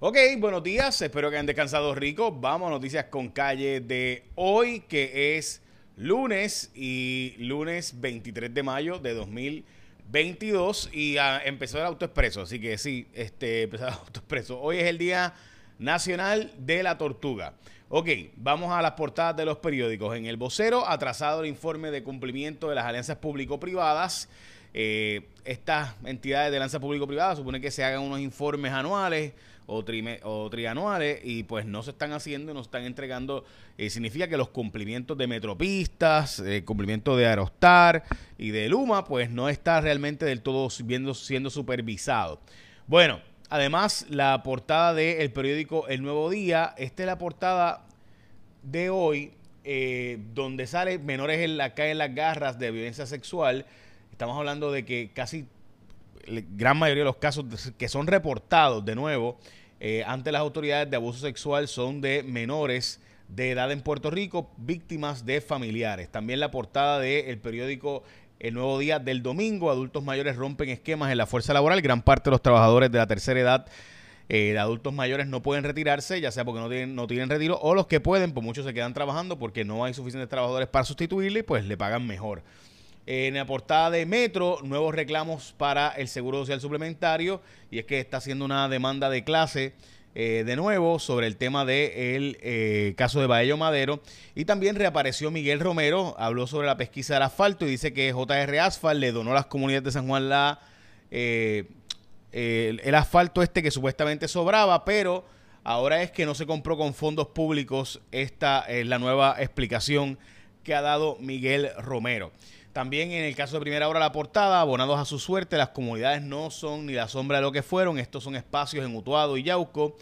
Ok, buenos días, espero que hayan descansado rico. Vamos a noticias con calle de hoy, que es lunes y lunes 23 de mayo de 2022 y ah, empezó el autoexpreso, así que sí, este, empezó el autoexpreso. Hoy es el Día Nacional de la Tortuga. Ok, vamos a las portadas de los periódicos. En el vocero, atrasado el informe de cumplimiento de las alianzas público-privadas. Eh, estas entidades de alianza público-privada supone que se hagan unos informes anuales o, trianuales y pues no se están haciendo, no están entregando. Eh, significa que los cumplimientos de Metropistas, el cumplimiento de Aerostar y de Luma, pues no está realmente del todo siendo supervisado. Bueno, además la portada del periódico El Nuevo Día, esta es la portada de hoy, eh, donde sale menores en la calle en las garras de violencia sexual. Estamos hablando de que casi gran mayoría de los casos que son reportados de nuevo eh, ante las autoridades de abuso sexual son de menores de edad en Puerto Rico, víctimas de familiares. También la portada del periódico El Nuevo Día del domingo, adultos mayores rompen esquemas en la fuerza laboral. Gran parte de los trabajadores de la tercera edad eh, de adultos mayores no pueden retirarse, ya sea porque no tienen, no tienen retiro, o los que pueden, pues muchos se quedan trabajando porque no hay suficientes trabajadores para sustituirle, pues le pagan mejor. En la portada de Metro, nuevos reclamos para el Seguro Social Suplementario, y es que está haciendo una demanda de clase eh, de nuevo sobre el tema del de eh, caso de Baello Madero. Y también reapareció Miguel Romero, habló sobre la pesquisa del asfalto y dice que JR Asfalt le donó a las comunidades de San Juan la, eh, el, asfalto este que supuestamente sobraba, pero ahora es que no se compró con fondos públicos. Esta es la nueva explicación que ha dado Miguel Romero. También en el caso de primera hora la portada, abonados a su suerte, las comunidades no son ni la sombra de lo que fueron. Estos son espacios en Utuado y Yauco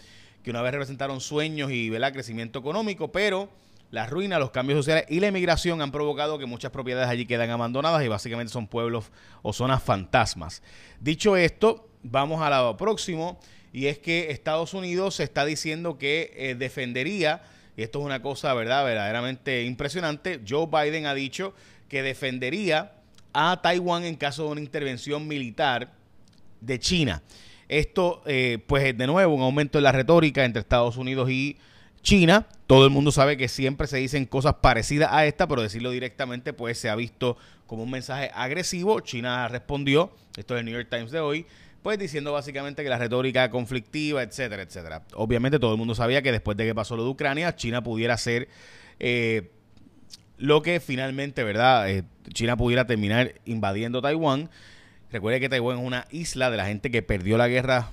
que una vez representaron sueños y crecimiento económico, pero la ruina, los cambios sociales y la emigración han provocado que muchas propiedades allí quedan abandonadas y básicamente son pueblos o zonas fantasmas. Dicho esto, vamos a lo próximo y es que Estados Unidos está diciendo que eh, defendería, y esto es una cosa verdad verdaderamente impresionante, Joe Biden ha dicho que defendería a Taiwán en caso de una intervención militar de China. Esto, eh, pues de nuevo, un aumento en la retórica entre Estados Unidos y China. Todo el mundo sabe que siempre se dicen cosas parecidas a esta, pero decirlo directamente, pues se ha visto como un mensaje agresivo. China respondió, esto es el New York Times de hoy, pues diciendo básicamente que la retórica conflictiva, etcétera, etcétera. Obviamente todo el mundo sabía que después de que pasó lo de Ucrania, China pudiera ser eh, lo que finalmente, ¿verdad? Eh, China pudiera terminar invadiendo Taiwán. Recuerde que Taiwán es una isla de la gente que perdió la guerra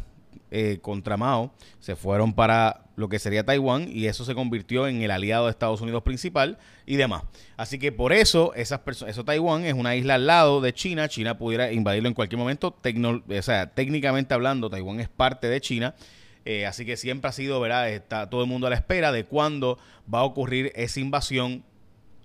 eh, contra Mao, se fueron para lo que sería Taiwán y eso se convirtió en el aliado de Estados Unidos principal y demás. Así que por eso, esas eso Taiwán es una isla al lado de China, China pudiera invadirlo en cualquier momento, o sea, técnicamente hablando, Taiwán es parte de China. Eh, así que siempre ha sido, ¿verdad? Está todo el mundo a la espera de cuándo va a ocurrir esa invasión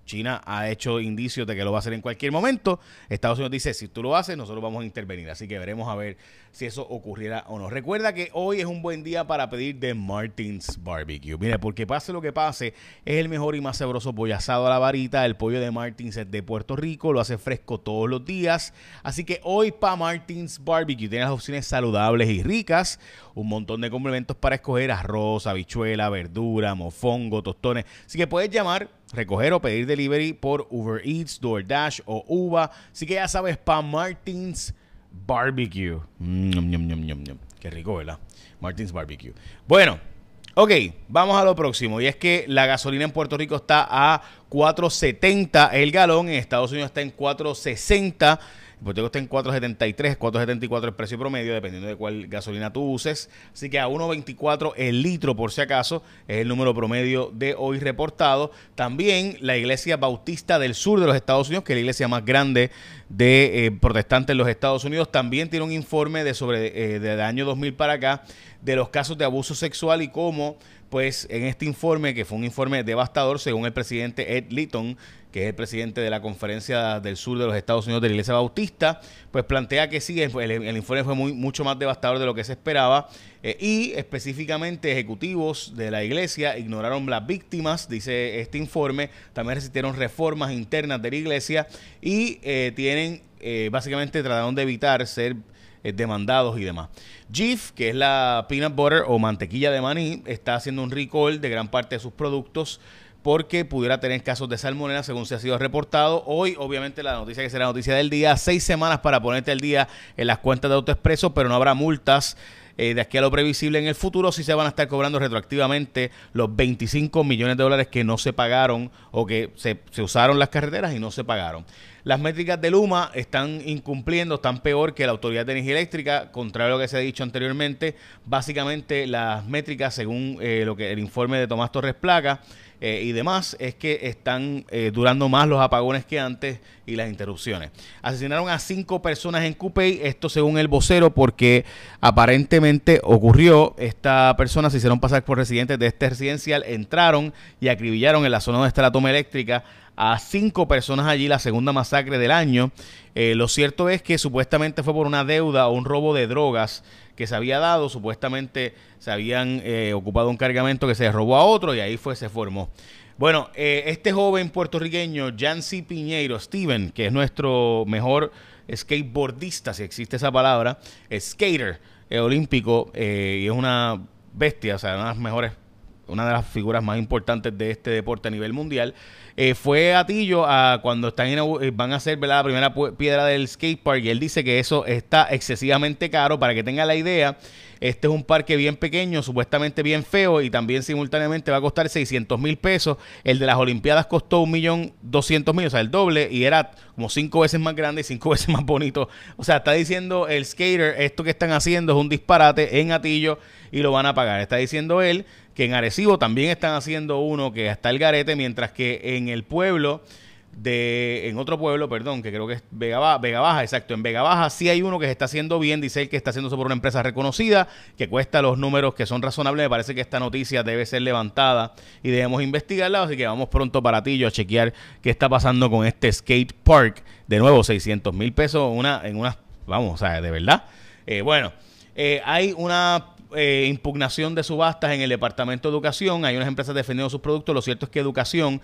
China ha hecho indicios de que lo va a hacer en cualquier momento. Estados Unidos dice, si tú lo haces, nosotros vamos a intervenir. Así que veremos a ver si eso ocurrirá o no. Recuerda que hoy es un buen día para pedir de Martins Barbecue. Mire, porque pase lo que pase, es el mejor y más sabroso pollo asado a la varita. El pollo de Martins es de Puerto Rico, lo hace fresco todos los días. Así que hoy para Martins Barbecue tiene las opciones saludables y ricas. Un montón de complementos para escoger arroz, habichuela, verdura, mofongo, tostones. Así que puedes llamar recoger o pedir delivery por Uber Eats, DoorDash o Uva. Así que ya sabes, para Martins Barbecue. Mm, Qué rico, ¿verdad? Martins Barbecue. Bueno, ok, vamos a lo próximo. Y es que la gasolina en Puerto Rico está a 4.70 el galón, en Estados Unidos está en 4.60 Puerto Rico está en 4.73, 4.74 el precio promedio, dependiendo de cuál gasolina tú uses. Así que a 1.24 el litro, por si acaso, es el número promedio de hoy reportado. También la Iglesia Bautista del Sur de los Estados Unidos, que es la iglesia más grande de eh, protestantes en los Estados Unidos, también tiene un informe de sobre eh, del año 2000 para acá de los casos de abuso sexual y cómo pues en este informe, que fue un informe devastador, según el presidente Ed Litton, que es el presidente de la Conferencia del Sur de los Estados Unidos de la Iglesia Bautista, pues plantea que sí, el, informe fue mucho más devastador de lo que se esperaba eh, y específicamente ejecutivos de la Iglesia ignoraron las víctimas, dice este informe, también resistieron reformas internas de la Iglesia y eh, tienen eh, básicamente trataron de evitar ser eh, demandados y demás. Jif, que es la peanut butter o mantequilla de maní, está haciendo un recall de gran parte de sus productos porque pudiera tener casos de salmonela según se ha sido reportado. Hoy, obviamente, la noticia que será noticia del día, seis semanas para ponerte al día en las cuentas de AutoExpreso, pero no habrá multas. Eh, de aquí a lo previsible en el futuro, si se van a estar cobrando retroactivamente los 25 millones de dólares que no se pagaron o que se, usaron las carreteras y no se pagaron. Las métricas de Luma están incumpliendo, están peor que la Autoridad de Energía Eléctrica, contrario a lo que se ha dicho anteriormente. Básicamente, las métricas, según eh, lo que el informe de Tomás Torres Placa, eh, y demás es que están eh, durando más los apagones que antes y las interrupciones. Asesinaron a cinco personas en Cupey, esto según el vocero, porque aparentemente ocurrió, esta persona se hicieron pasar por residentes de este residencial, entraron y acribillaron en la zona donde está la toma eléctrica a cinco personas allí, la segunda masacre del año. Eh, lo cierto es que supuestamente fue por una deuda o un robo de drogas que se había dado, supuestamente se habían eh, ocupado un cargamento que se robó a otro y ahí fue, se formó. Bueno, eh, este joven puertorriqueño, Jancy Piñeiro, Steven, que es nuestro mejor skateboardista, si existe esa palabra, skater olímpico, y es una bestia, o sea, una de las mejores una de las figuras más importantes de este deporte a nivel mundial, eh, fue a Tillo a cuando están eh, van a hacer la primera piedra del skate park y él dice que eso está excesivamente caro para que tenga la idea. Este es un parque bien pequeño, supuestamente bien feo y también simultáneamente va a costar 600 mil pesos. El de las Olimpiadas costó un millón doscientos mil, o sea, el doble y era como cinco veces más grande y cinco veces más bonito. O sea, está diciendo el skater, esto que están haciendo es un disparate en Atillo y lo van a pagar. Está diciendo él que en Arecibo también están haciendo uno que está el garete, mientras que en el pueblo de en otro pueblo, perdón, que creo que es Vega, Baja, exacto, en Vega Baja sí hay uno que se está haciendo bien, dice él que está haciéndose por una empresa reconocida, que cuesta los números que son razonables, me parece que esta noticia debe ser levantada y debemos investigarla, así que vamos pronto para ti yo a chequear qué está pasando con este skate park, de nuevo 600 mil pesos una, en una, vamos, o sea, de verdad. Eh, bueno, eh, hay una eh, impugnación de subastas en el Departamento de Educación. Hay unas empresas defendiendo sus productos. Lo cierto es que Educación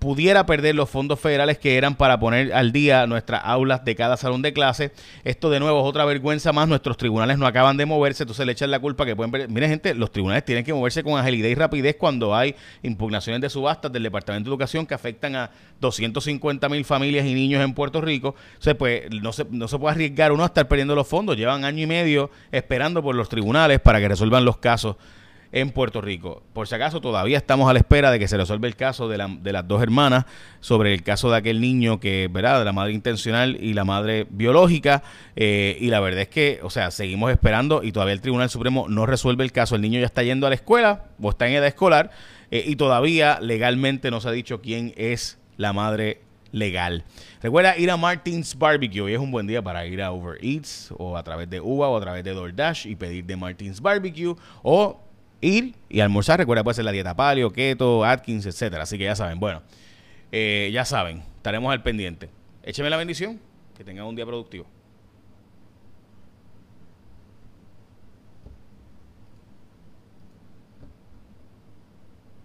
pudiera perder los fondos federales que eran para poner al día nuestras aulas de cada salón de clase. Esto de nuevo es otra vergüenza más. Nuestros tribunales no acaban de moverse, entonces le echan la culpa que pueden. Miren gente, los tribunales tienen que moverse con agilidad y rapidez cuando hay impugnaciones de subastas del Departamento de Educación que afectan a 250 mil familias y niños en Puerto Rico. Pues no se, no se puede arriesgar uno a estar perdiendo los fondos. Llevan año y medio esperando por los tribunales para que resuelvan los casos en Puerto Rico. Por si acaso, todavía estamos a la espera de que se resuelva el caso de, las dos hermanas sobre el caso de aquel niño que, ¿verdad?, de la madre intencional y la madre biológica. Eh, y la verdad es que, o sea, seguimos esperando y todavía el Tribunal Supremo no resuelve el caso. El niño ya está yendo a la escuela o está en edad escolar eh, y todavía legalmente no se ha dicho quién es la madre legal. Recuerda ir a Martins Barbecue. Hoy es un buen día para ir a Uber Eats o a través de Uva o a través de DoorDash y pedir de Martins Barbecue o ir y almorzar. Recuerda, puede ser la dieta paleo, keto, Atkins, etcétera. Así que ya saben. Bueno, eh, ya saben, estaremos al pendiente. Écheme la bendición. Que tengan un día productivo.